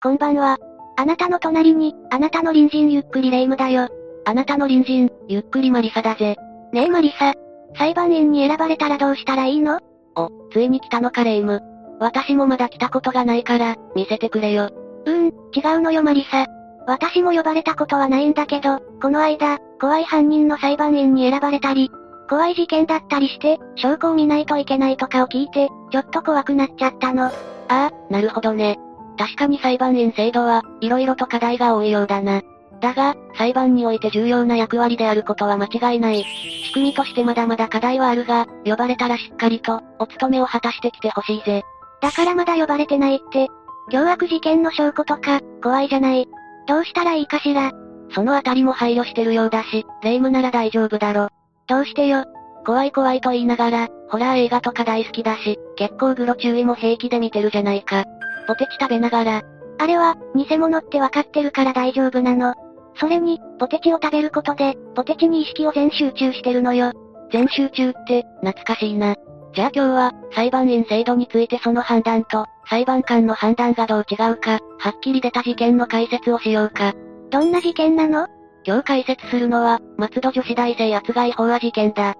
こんばんは。あなたの隣に、あなたの隣人ゆっくりレ夢ムだよ。あなたの隣人、ゆっくりマリサだぜ。ねえマリサ。裁判員に選ばれたらどうしたらいいの？お、ついに来たのかレ夢ム。私もまだ来たことがないから、見せてくれよ。うーん、違うのよマリサ。私も呼ばれたことはないんだけど、この間、怖い犯人の裁判員に選ばれたり、怖い事件だったりして、証拠を見ないといけないとかを聞いて、ちょっと怖くなっちゃったの。ああ、なるほどね。確かに裁判員制度は、色々と課題が多いようだな。だが、裁判において重要な役割であることは間違いない。仕組みとしてまだまだ課題はあるが、呼ばれたらしっかりと、お務めを果たしてきてほしいぜ。だからまだ呼ばれてないって。凶悪事件の証拠とか、怖いじゃない。どうしたらいいかしら。そのあたりも配慮してるようだし、霊夢なら大丈夫だろ。どうしてよ。怖い怖いと言いながら、ホラー映画とか大好きだし、結構グロ注意も平気で見てるじゃないか。ポテチ食べながら。あれは、偽物ってわかってるから大丈夫なの。それに、ポテチを食べることで、ポテチに意識を全集中してるのよ。全集中って、懐かしいな。じゃあ今日は、裁判員制度についてその判断と、裁判官の判断がどう違うか、はっきり出た事件の解説をしようか。どんな事件なの？今日解説するのは、松戸女子大生圧害法話事件だ。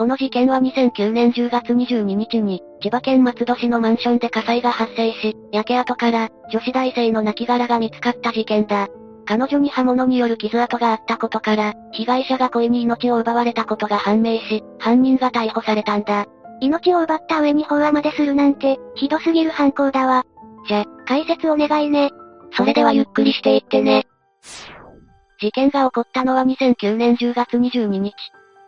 この事件は2009年10月22日に、千葉県松戸市のマンションで火災が発生し、焼け跡から、女子大生の亡骸が見つかった事件だ。彼女に刃物による傷跡があったことから、被害者が故意に命を奪われたことが判明し、犯人が逮捕されたんだ。命を奪った上に法話までするなんて、ひどすぎる犯行だわ。じゃ、解説お願いね。それではゆっくりしていってね。事件が起こったのは2009年10月22日。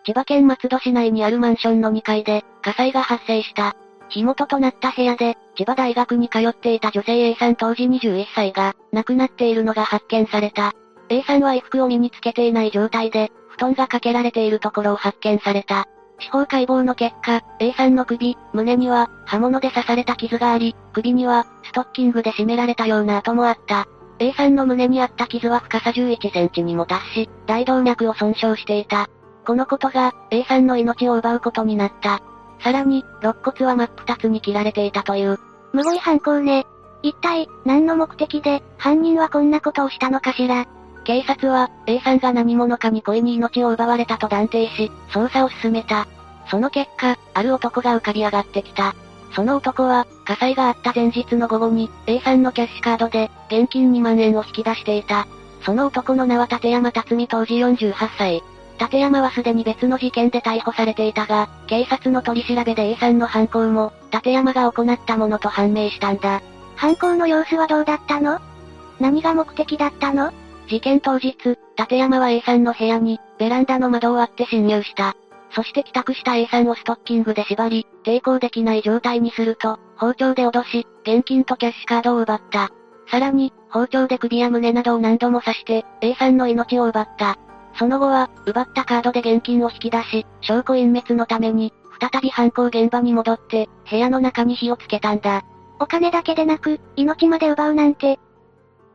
千葉県松戸市内にあるマンションの2階で、火災が発生した。火元となった部屋で、千葉大学に通っていた女性 A さん当時21歳が、亡くなっているのが発見された。A さんは衣服を身につけていない状態で、布団がかけられているところを発見された。司法解剖の結果、A さんの首、胸には、刃物で刺された傷があり、首には、ストッキングで締められたような跡もあった。A さんの胸にあった傷は深さ11センチにも達し、大動脈を損傷していた。このことが、A さんの命を奪うことになった。さらに、肋骨は真っ二つに切られていたという。むごい犯行ね。一体、何の目的で、犯人はこんなことをしたのかしら。警察は、A さんが何者かに故意に命を奪われたと断定し、捜査を進めた。その結果、ある男が浮かび上がってきた。その男は、火災があった前日の午後に、A さんのキャッシュカードで、現金2万円を引き出していた。その男の名は立山辰巳当時48歳。立山はすでに別の事件で逮捕されていたが、警察の取り調べで A さんの犯行も、立山が行ったものと判明したんだ。犯行の様子はどうだったの？何が目的だったの？事件当日、立山は A さんの部屋に、ベランダの窓を割って侵入した。そして帰宅した A さんをストッキングで縛り、抵抗できない状態にすると、包丁で脅し、現金とキャッシュカードを奪った。さらに、包丁で首や胸などを何度も刺して、A さんの命を奪った。その後は、奪ったカードで現金を引き出し、証拠隠滅のために、再び犯行現場に戻って、部屋の中に火をつけたんだ。お金だけでなく、命まで奪うなんて。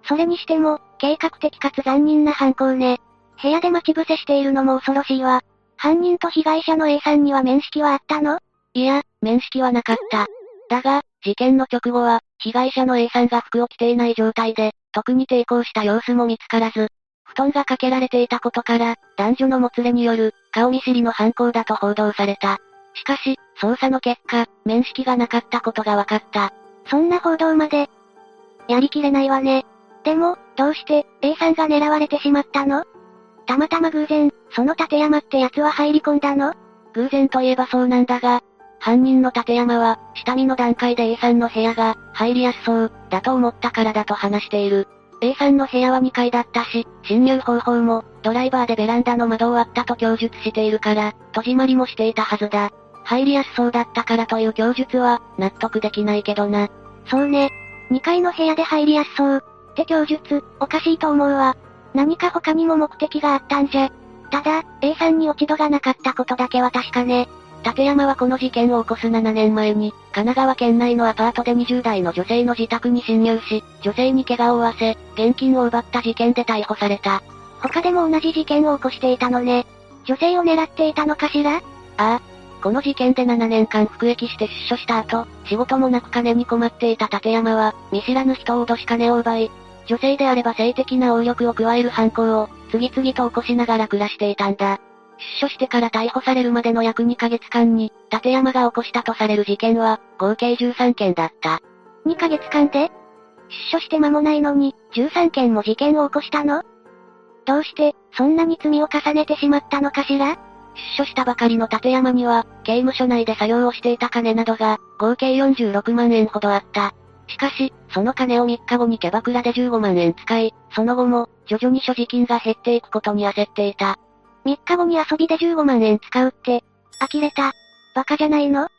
それにしても、計画的かつ残忍な犯行ね。部屋で待ち伏せしているのも恐ろしいわ。犯人と被害者の A さんには面識はあったの？いや、面識はなかった。だが、事件の直後は、被害者の A さんが服を着ていない状態で、特に抵抗した様子も見つからず、布団がかけられていたことから、男女のもつれによる、顔見知りの犯行だと報道された。しかし、捜査の結果、面識がなかったことが分かった。そんな報道まで、やりきれないわね。でも、どうして、A さんが狙われてしまったの？たまたま偶然、その立山って奴は入り込んだの？偶然といえばそうなんだが、犯人の立山は、下見の段階で A さんの部屋が、入りやすそう、だと思ったからだと話している。A さんの部屋は2階だったし、侵入方法も、ドライバーでベランダの窓を割ったと供述しているから、戸締まりもしていたはずだ。入りやすそうだったからという供述は、納得できないけどな。そうね。2階の部屋で入りやすそう。って供述、おかしいと思うわ。何か他にも目的があったんじゃ。ただ、A さんに落ち度がなかったことだけは確かね。立山はこの事件を起こす7年前に、神奈川県内のアパートで20代の女性の自宅に侵入し、女性に怪我を負わせ、現金を奪った事件で逮捕された。他でも同じ事件を起こしていたのね。女性を狙っていたのかしら？ああ。この事件で7年間服役して出所した後、仕事もなく金に困っていた立山は、見知らぬ人を脅し金を奪い、女性であれば性的な応力を加える犯行を、次々と起こしながら暮らしていたんだ。出所してから逮捕されるまでの約2ヶ月間に、立山が起こしたとされる事件は、合計13件だった。2ヶ月間で？出所して間もないのに、13件も事件を起こしたの？どうして、そんなに罪を重ねてしまったのかしら？出所したばかりの立山には、刑務所内で作業をしていた金などが、合計46万円ほどあった。しかし、その金を3日後にキャバクラで15万円使い、その後も、徐々に所持金が減っていくことに焦っていた。3日後に遊びで15万円使うって、呆れた。バカじゃないの？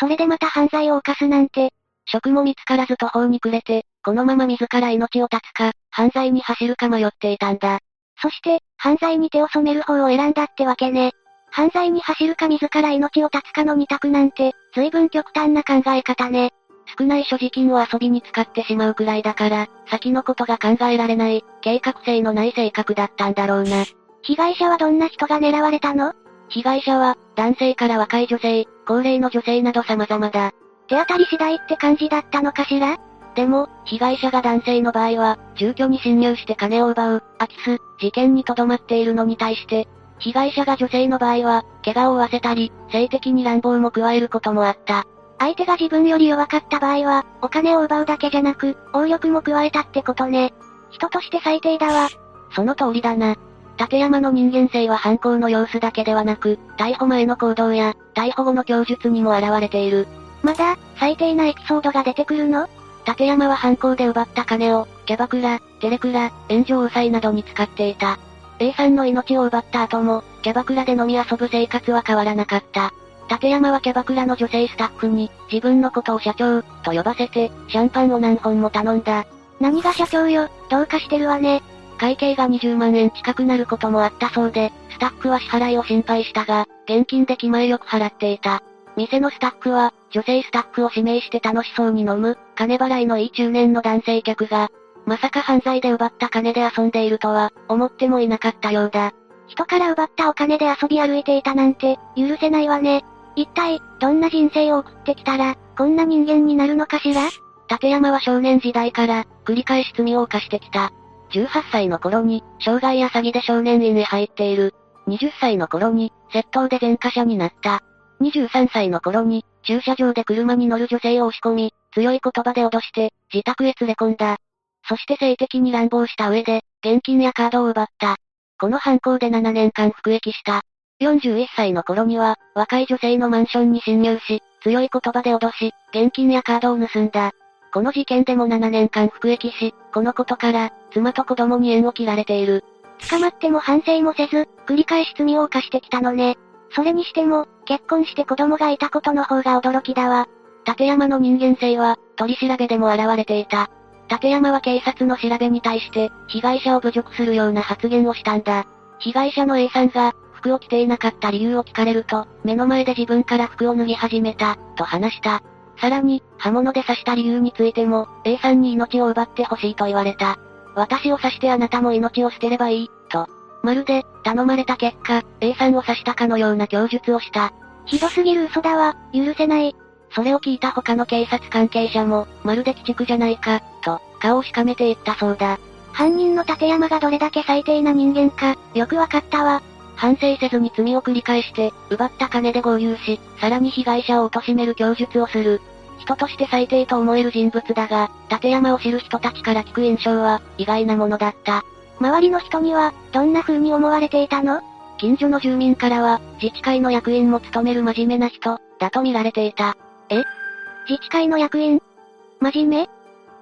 それでまた犯罪を犯すなんて。職も見つからず途方に暮れて、このまま自ら命を絶つか、犯罪に走るか迷っていたんだ。そして、犯罪に手を染める方を選んだってわけね。犯罪に走るか自ら命を絶つかの二択なんて、随分極端な考え方ね。少ない所持金を遊びに使ってしまうくらいだから、先のことが考えられない、計画性のない性格だったんだろうな。被害者はどんな人が狙われたの？被害者は、男性から若い女性、高齢の女性など様々だ。手当たり次第って感じだったのかしら？でも、被害者が男性の場合は、住居に侵入して金を奪う、空き巣、事件にとどまっているのに対して、被害者が女性の場合は、怪我を負わせたり、性的に乱暴も加えることもあった。相手が自分より弱かった場合は、お金を奪うだけじゃなく、暴力も加えたってことね。人として最低だわ。その通りだな。立山の人間性は犯行の様子だけではなく、逮捕前の行動や、逮捕後の供述にも現れている。まだ、最低なエピソードが出てくるの？立山は犯行で奪った金を、キャバクラ、テレクラ、炎上債などに使っていた。A さんの命を奪った後も、キャバクラで飲み遊ぶ生活は変わらなかった。立山はキャバクラの女性スタッフに、自分のことを社長、と呼ばせて、シャンパンを何本も頼んだ。何が社長よ、どうかしてるわね。会計が20万円近くなることもあったそうで、スタッフは支払いを心配したが、現金で気前よく払っていた。店のスタッフは、女性スタッフを指名して楽しそうに飲む、金払いのいい中年の男性客が、まさか犯罪で奪った金で遊んでいるとは、思ってもいなかったようだ。人から奪ったお金で遊び歩いていたなんて、許せないわね。一体、どんな人生を送ってきたら、こんな人間になるのかしら？立山は少年時代から、繰り返し罪を犯してきた。18歳の頃に、傷害や詐欺で少年院へ入っている。20歳の頃に、窃盗で前科者になった。23歳の頃に、駐車場で車に乗る女性を押し込み、強い言葉で脅して、自宅へ連れ込んだ。そして性的に乱暴した上で、現金やカードを奪った。この犯行で7年間服役した。41歳の頃には、若い女性のマンションに侵入し、強い言葉で脅し、現金やカードを盗んだ。この事件でも7年間服役し、このことから、妻と子供に縁を切られている。捕まっても反省もせず、繰り返し罪を犯してきたのね。それにしても、結婚して子供がいたことの方が驚きだわ。立山の人間性は、取り調べでも現れていた。立山は警察の調べに対して、被害者を侮辱するような発言をしたんだ。被害者の A さんが、服を着ていなかった理由を聞かれると、目の前で自分から服を脱ぎ始めた、と話した。さらに、刃物で刺した理由についても、A さんに命を奪ってほしいと言われた。私を刺してあなたも命を捨てればいい、と。まるで、頼まれた結果、A さんを刺したかのような供述をした。ひどすぎる嘘だわ、許せない。それを聞いた他の警察関係者も、まるで鬼畜じゃないか、と、顔をしかめていったそうだ。犯人の立山がどれだけ最低な人間か、よくわかったわ。反省せずに罪を繰り返して、奪った金で合流し、さらに被害者を貶める供述をする。人として最低と思える人物だが、立山を知る人たちから聞く印象は、意外なものだった。周りの人には、どんな風に思われていたの？近所の住民からは、自治会の役員も務める真面目な人、だと見られていた。え？自治会の役員？真面目？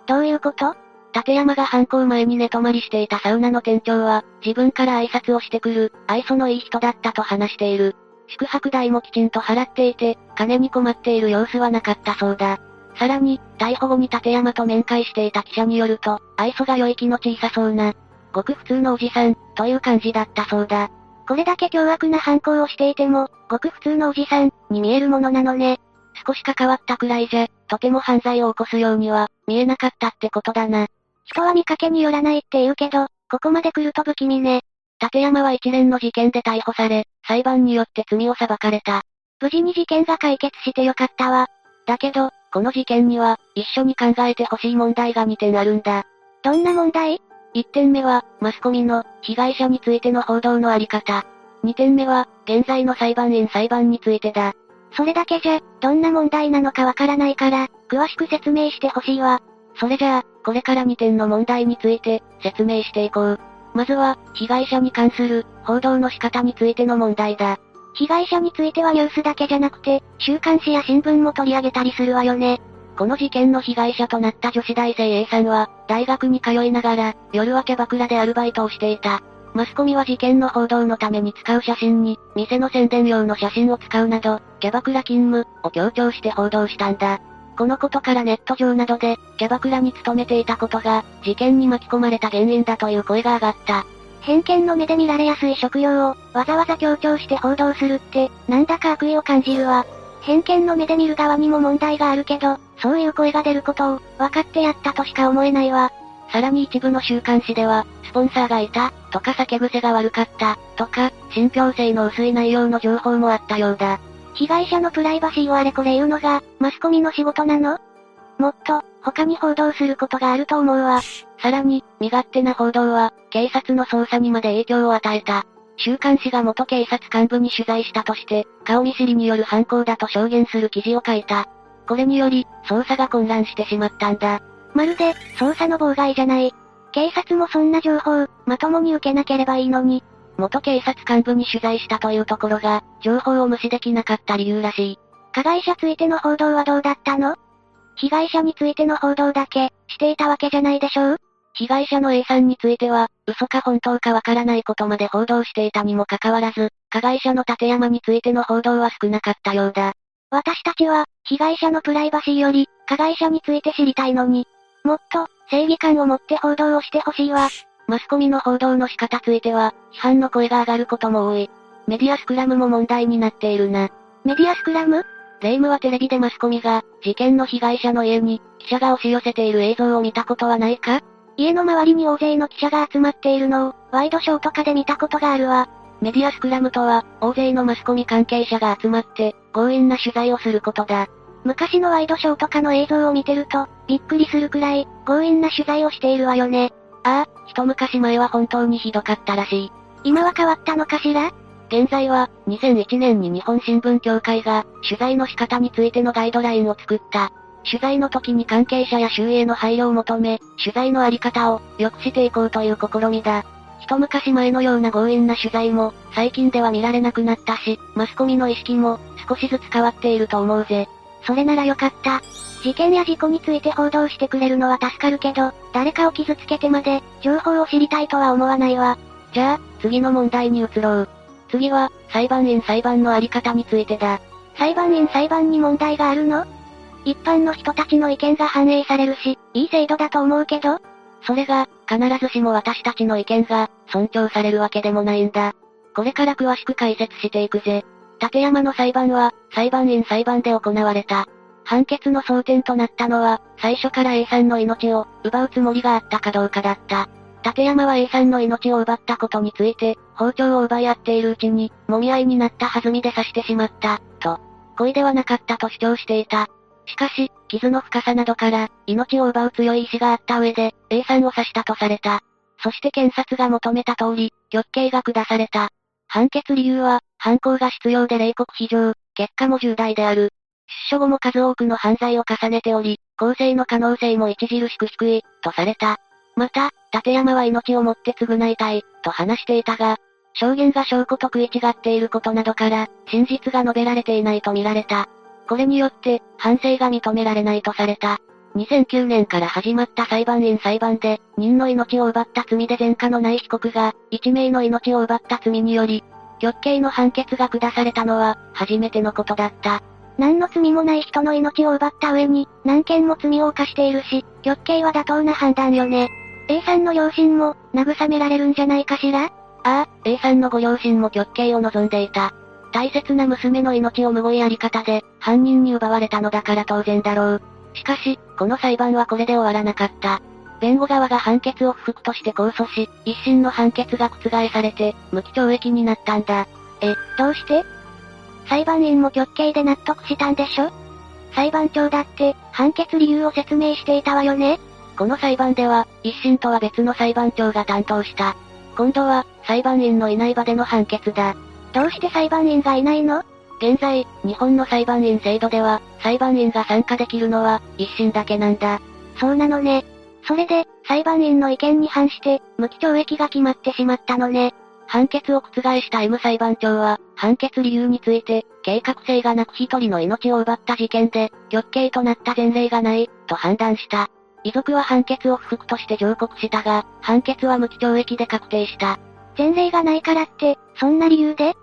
どういうこと？立山が犯行前に寝泊まりしていたサウナの店長は、自分から挨拶をしてくる、愛想のいい人だったと話している。宿泊代もきちんと払っていて、金に困っている様子はなかったそうだ。さらに、逮捕後に立山と面会していた記者によると、愛想が良い気の小さそうな、ごく普通のおじさん、という感じだったそうだ。これだけ凶悪な犯行をしていても、ごく普通のおじさん、に見えるものなのね。少し関わったくらいじゃ、とても犯罪を起こすようには、見えなかったってことだな。人は見かけによらないって言うけど、ここまで来ると不気味ね。立山は一連の事件で逮捕され、裁判によって罪を裁かれた。無事に事件が解決してよかったわ。だけど、この事件には、一緒に考えてほしい問題が2点あるんだ。どんな問題 ?1 点目は、マスコミの、被害者についての報道のあり方。2点目は、現在の裁判員裁判についてだ。それだけじゃ、どんな問題なのかわからないから、詳しく説明してほしいわ。それじゃあ、これから2点の問題について、説明していこう。まずは、被害者に関する、報道の仕方についての問題だ。被害者についてはニュースだけじゃなくて、週刊誌や新聞も取り上げたりするわよね。この事件の被害者となった女子大生 A さんは、大学に通いながら、夜はキャバクラでアルバイトをしていた。マスコミは事件の報道のために使う写真に、店の宣伝用の写真を使うなど、キャバクラ勤務を強調して報道したんだ。このことからネット上などで、キャバクラに勤めていたことが、事件に巻き込まれた原因だという声が上がった。偏見の目で見られやすい職業を、わざわざ強調して報道するって、なんだか悪意を感じるわ。偏見の目で見る側にも問題があるけど、そういう声が出ることを、分かってやったとしか思えないわ。さらに一部の週刊誌では、スポンサーがいた、とか酒癖が悪かった、とか、信憑性の薄い内容の情報もあったようだ。被害者のプライバシーをあれこれ言うのが、マスコミの仕事なの？もっと、他に報道することがあると思うわ。さらに、身勝手な報道は、警察の捜査にまで影響を与えた。週刊誌が元警察幹部に取材したとして、顔見知りによる犯行だと証言する記事を書いた。これにより、捜査が混乱してしまったんだ。まるで、捜査の妨害じゃない。警察もそんな情報、まともに受けなければいいのに。元警察幹部に取材したというところが、情報を無視できなかった理由らしい。加害者ついての報道はどうだったの？被害者についての報道だけ、していたわけじゃないでしょう？被害者の A さんについては、嘘か本当かわからないことまで報道していたにもかかわらず、加害者の立山についての報道は少なかったようだ。私たちは、被害者のプライバシーより、加害者について知りたいのに、もっと、正義感を持って報道をしてほしいわ。マスコミの報道の仕方ついては、批判の声が上がることも多い。メディアスクラムも問題になっているな。メディアスクラム？霊夢はテレビでマスコミが、事件の被害者の家に、記者が押し寄せている映像を見たことはないか？家の周りに大勢の記者が集まっているのを、ワイドショーとかで見たことがあるわ。メディアスクラムとは、大勢のマスコミ関係者が集まって、強引な取材をすることだ。昔のワイドショーとかの映像を見てると、びっくりするくらい、強引な取材をしているわよね。ああ、一昔前は本当にひどかったらしい。今は変わったのかしら？現在は、2001年に日本新聞協会が、取材の仕方についてのガイドラインを作った。取材の時に関係者や周囲への配慮を求め、取材のあり方を、良くしていこうという試みだ。一昔前のような強引な取材も、最近では見られなくなったし、マスコミの意識も、少しずつ変わっていると思うぜ。それならよかった。事件や事故について報道してくれるのは助かるけど、誰かを傷つけてまで、情報を知りたいとは思わないわ。じゃあ、次の問題に移ろう。次は、裁判員裁判のあり方についてだ。裁判員裁判に問題があるの？一般の人たちの意見が反映されるし、いい制度だと思うけど？それが、必ずしも私たちの意見が、尊重されるわけでもないんだ。これから詳しく解説していくぜ。立山の裁判は、裁判員裁判で行われた。判決の争点となったのは、最初から A さんの命を、奪うつもりがあったかどうかだった。立山は A さんの命を奪ったことについて、包丁を奪い合っているうちに、揉み合いになった弾みで刺してしまった、と。故意ではなかったと主張していた。しかし、傷の深さなどから、命を奪う強い意志があった上で、A さんを刺したとされた。そして検察が求めた通り、極刑が下された。判決理由は、犯行が必要で冷酷非常、結果も重大である。出所後も数多くの犯罪を重ねており、更生の可能性も著しく低い、とされた。また、立山は命をもって償いたい、と話していたが、証言が証拠と食い違っていることなどから、真実が述べられていないと見られた。これによって、反省が認められないとされた。2009年から始まった裁判員裁判で、人の命を奪った罪で前科のない被告が、1名の命を奪った罪により、極刑の判決が下されたのは、初めてのことだった。何の罪もない人の命を奪った上に、何件も罪を犯しているし、極刑は妥当な判断よね。A さんの両親も、慰められるんじゃないかしら？ああ、A さんのご両親も極刑を望んでいた。大切な娘の命をむごいやり方で、犯人に奪われたのだから当然だろう。しかし、この裁判はこれで終わらなかった。弁護側が判決を不服として控訴し、一審の判決が覆されて、無期懲役になったんだ。え、どうして？裁判員も極刑で納得したんでしょ？裁判長だって、判決理由を説明していたわよね？この裁判では、一審とは別の裁判長が担当した。今度は、裁判員のいない場での判決だ。どうして裁判員がいないの？現在、日本の裁判員制度では、裁判員が参加できるのは、一審だけなんだ。そうなのね。それで、裁判員の意見に反して、無期懲役が決まってしまったのね。判決を覆した M 裁判長は、判決理由について、計画性がなく一人の命を奪った事件で、極刑となった前例がない、と判断した。遺族は判決を不服として上告したが、判決は無期懲役で確定した。前例がないからって、そんな理由で？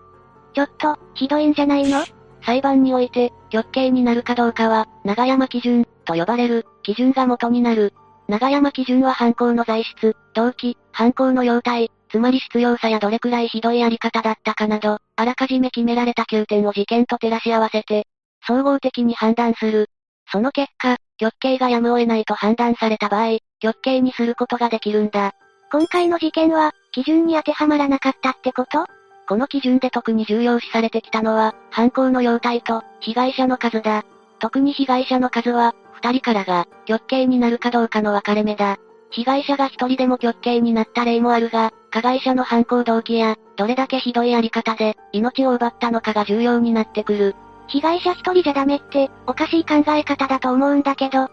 ちょっと、ひどいんじゃないの？裁判において、極刑になるかどうかは、長山基準、と呼ばれる、基準が元になる。長山基準は犯行の材質、動機、犯行の様態、つまり必要さやどれくらいひどいやり方だったかなど、あらかじめ決められた9点を事件と照らし合わせて、総合的に判断する。その結果、極刑がやむを得ないと判断された場合、極刑にすることができるんだ。今回の事件は、基準に当てはまらなかったってこと？この基準で特に重要視されてきたのは、犯行の様態と、被害者の数だ。特に被害者の数は、二人からが、極刑になるかどうかの分かれ目だ。被害者が一人でも極刑になった例もあるが、加害者の犯行動機や、どれだけひどいやり方で、命を奪ったのかが重要になってくる。被害者一人じゃダメって、おかしい考え方だと思うんだけど。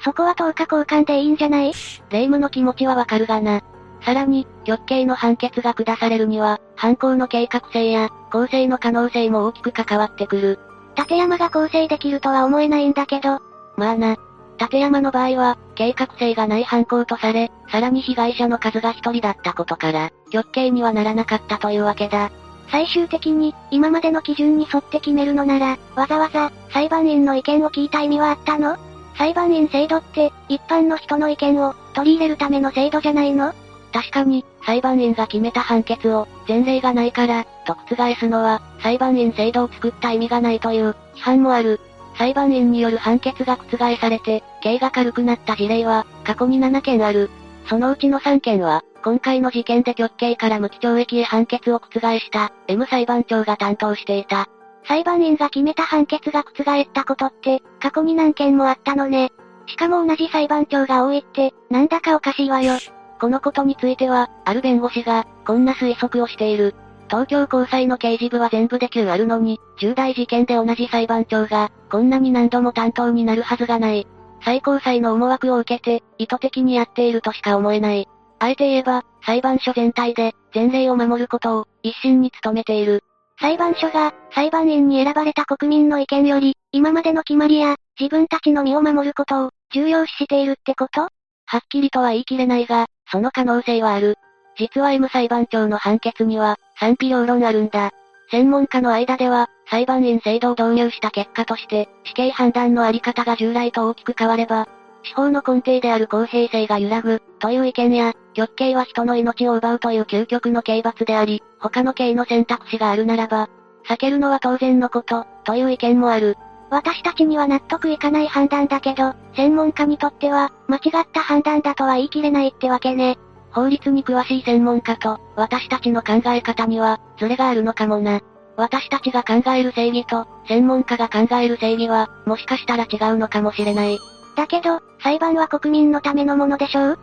そこは10日交換でいいんじゃない？霊夢の気持ちはわかるがな。さらに、極刑の判決が下されるには、犯行の計画性や、構成の可能性も大きく関わってくる。立山が構成できるとは思えないんだけど。まあな。立山の場合は、計画性がない犯行とされ、さらに被害者の数が一人だったことから、極刑にはならなかったというわけだ。最終的に、今までの基準に沿って決めるのなら、わざわざ、裁判員の意見を聞いた意味はあったの？裁判員制度って、一般の人の意見を、取り入れるための制度じゃないの？確かに、裁判員が決めた判決を、前例がないから、と覆すのは、裁判員制度を作った意味がないという、批判もある。裁判員による判決が覆されて、刑が軽くなった事例は、過去に7件ある。そのうちの3件は、今回の事件で極刑から無期懲役へ判決を覆した、M 裁判長が担当していた。裁判員が決めた判決が覆ったことって、過去に何件もあったのね。しかも同じ裁判長が多いって、なんだかおかしいわよ。このことについては、ある弁護士が、こんな推測をしている。東京高裁の刑事部は全部で9あるのに、重大事件で同じ裁判長が、こんなに何度も担当になるはずがない。最高裁の思惑を受けて、意図的にやっているとしか思えない。あえて言えば、裁判所全体で、前例を守ることを、一心に努めている。裁判所が、裁判員に選ばれた国民の意見より、今までの決まりや、自分たちの身を守ることを、重要視しているってこと？はっきりとは言い切れないが、その可能性はある。実は M 裁判長の判決には、賛否両論あるんだ。専門家の間では、裁判員制度を導入した結果として、死刑判断のあり方が従来と大きく変われば、司法の根底である公平性が揺らぐ、という意見や、極刑は人の命を奪うという究極の刑罰であり、他の刑の選択肢があるならば、避けるのは当然のこと、という意見もある。私たちには納得いかない判断だけど、専門家にとっては、間違った判断だとは言い切れないってわけね。法律に詳しい専門家と、私たちの考え方には、ズレがあるのかもな。私たちが考える正義と、専門家が考える正義は、もしかしたら違うのかもしれない。だけど、裁判は国民のためのものでしょう？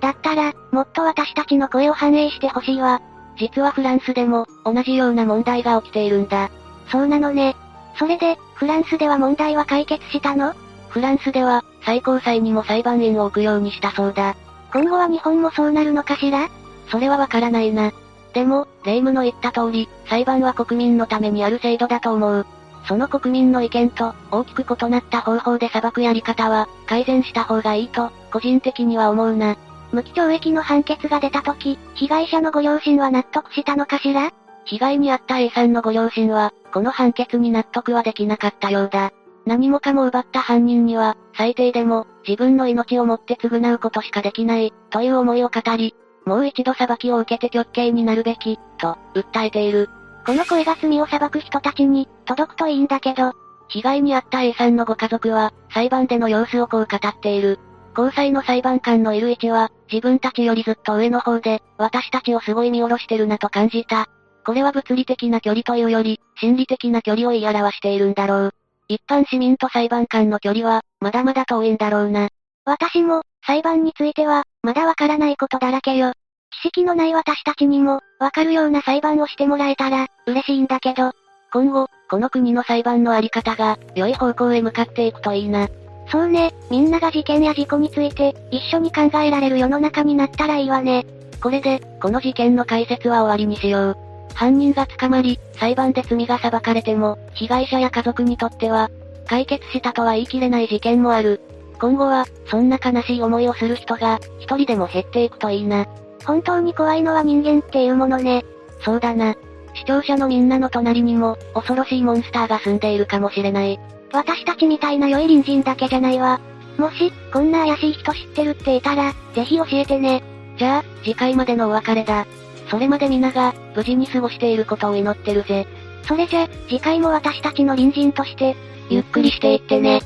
だったら、もっと私たちの声を反映してほしいわ。実はフランスでも、同じような問題が起きているんだ。そうなのね。それで、フランスでは問題は解決したの？フランスでは、最高裁にも裁判員を置くようにしたそうだ。今後は日本もそうなるのかしら？それはわからないな。でも、霊夢の言った通り、裁判は国民のためにある制度だと思う。その国民の意見と、大きく異なった方法で裁くやり方は、改善した方がいいと、個人的には思うな。無期懲役の判決が出た時、被害者のご両親は納得したのかしら？被害に遭った A さんのご両親は、この判決に納得はできなかったようだ。何もかも奪った犯人には、最低でも、自分の命をもって償うことしかできない、という思いを語り、もう一度裁きを受けて極刑になるべき、と、訴えている。この声が罪を裁く人たちに、届くといいんだけど、被害に遭った A さんのご家族は、裁判での様子をこう語っている。高裁の裁判官のいる位置は、自分たちよりずっと上の方で、私たちをすごい見下ろしてるなと感じた。これは物理的な距離というより、心理的な距離を言い表しているんだろう。一般市民と裁判官の距離は、まだまだ遠いんだろうな。私も、裁判については、まだわからないことだらけよ。知識のない私たちにも、わかるような裁判をしてもらえたら、嬉しいんだけど。今後、この国の裁判のあり方が、良い方向へ向かっていくといいな。そうね、みんなが事件や事故について、一緒に考えられる世の中になったらいいわね。これで、この事件の解説は終わりにしよう。犯人が捕まり、裁判で罪が裁かれても、被害者や家族にとっては、解決したとは言い切れない事件もある。今後は、そんな悲しい思いをする人が、一人でも減っていくといいな。本当に怖いのは人間っていうものね。そうだな。視聴者のみんなの隣にも、恐ろしいモンスターが住んでいるかもしれない。私たちみたいな良い隣人だけじゃないわ。もし、こんな怪しい人知ってるっていたら、ぜひ教えてね。じゃあ、次回までのお別れだ。それまで皆が、無事に過ごしていることを祈ってるぜ。それじゃ、次回も私たちの隣人として、ゆっくりしていってね。